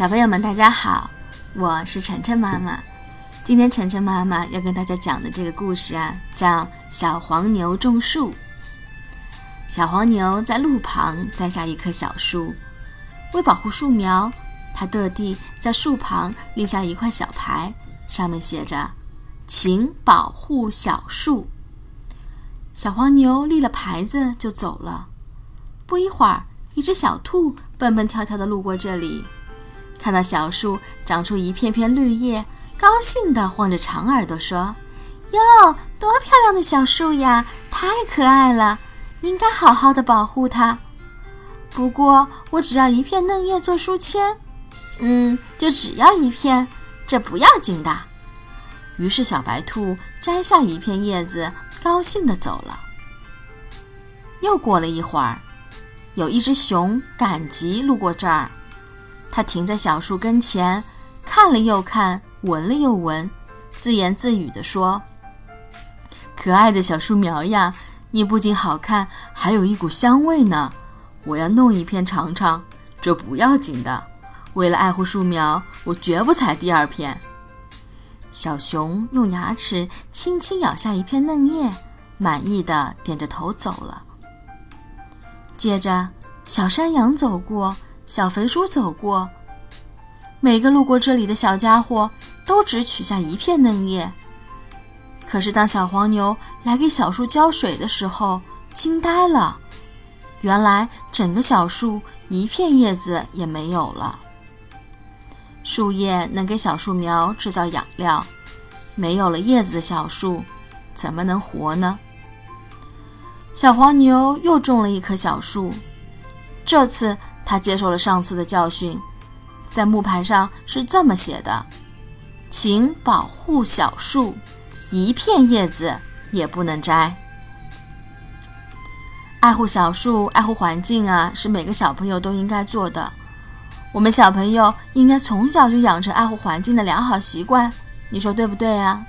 小朋友们，大家好，我是晨晨妈妈。今天晨晨妈妈要跟大家讲的这个故事啊，叫《小黄牛种树》。小黄牛在路旁栽下一棵小树，为保护树苗，它特地在树旁立下一块小牌，上面写着“请保护小树”。小黄牛立了牌子就走了。不一会儿，一只小兔蹦蹦跳跳地路过这里。看到小树长出一片片绿叶，高兴地晃着长耳朵说：“哟，多漂亮的小树呀！太可爱了，应该好好的保护它。不过我只要一片嫩叶做书签，嗯，就只要一片，这不要紧的。”于是小白兔摘下一片叶子，高兴地走了。又过了一会儿，有一只熊赶集路过这儿。他停在小树跟前，看了又看，闻了又闻，自言自语地说：“可爱的小树苗呀，你不仅好看，还有一股香味呢。我要弄一片尝尝，这不要紧的。为了爱护树苗，我绝不采第二片。”小熊用牙齿轻轻咬下一片嫩叶，满意的点着头走了。接着，小山羊走过。小肥猪走过，每个路过这里的小家伙都只取下一片嫩叶。可是当小黄牛来给小树浇水的时候，惊呆了。原来整个小树一片叶子也没有了。树叶能给小树苗制造养料，没有了叶子的小树怎么能活呢？小黄牛又种了一棵小树，这次。他接受了上次的教训，在木牌上是这么写的：“请保护小树，一片叶子也不能摘。”爱护小树，爱护环境啊，是每个小朋友都应该做的。我们小朋友应该从小就养成爱护环境的良好习惯，你说对不对啊？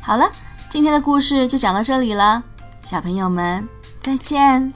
好了，今天的故事就讲到这里了，小朋友们再见。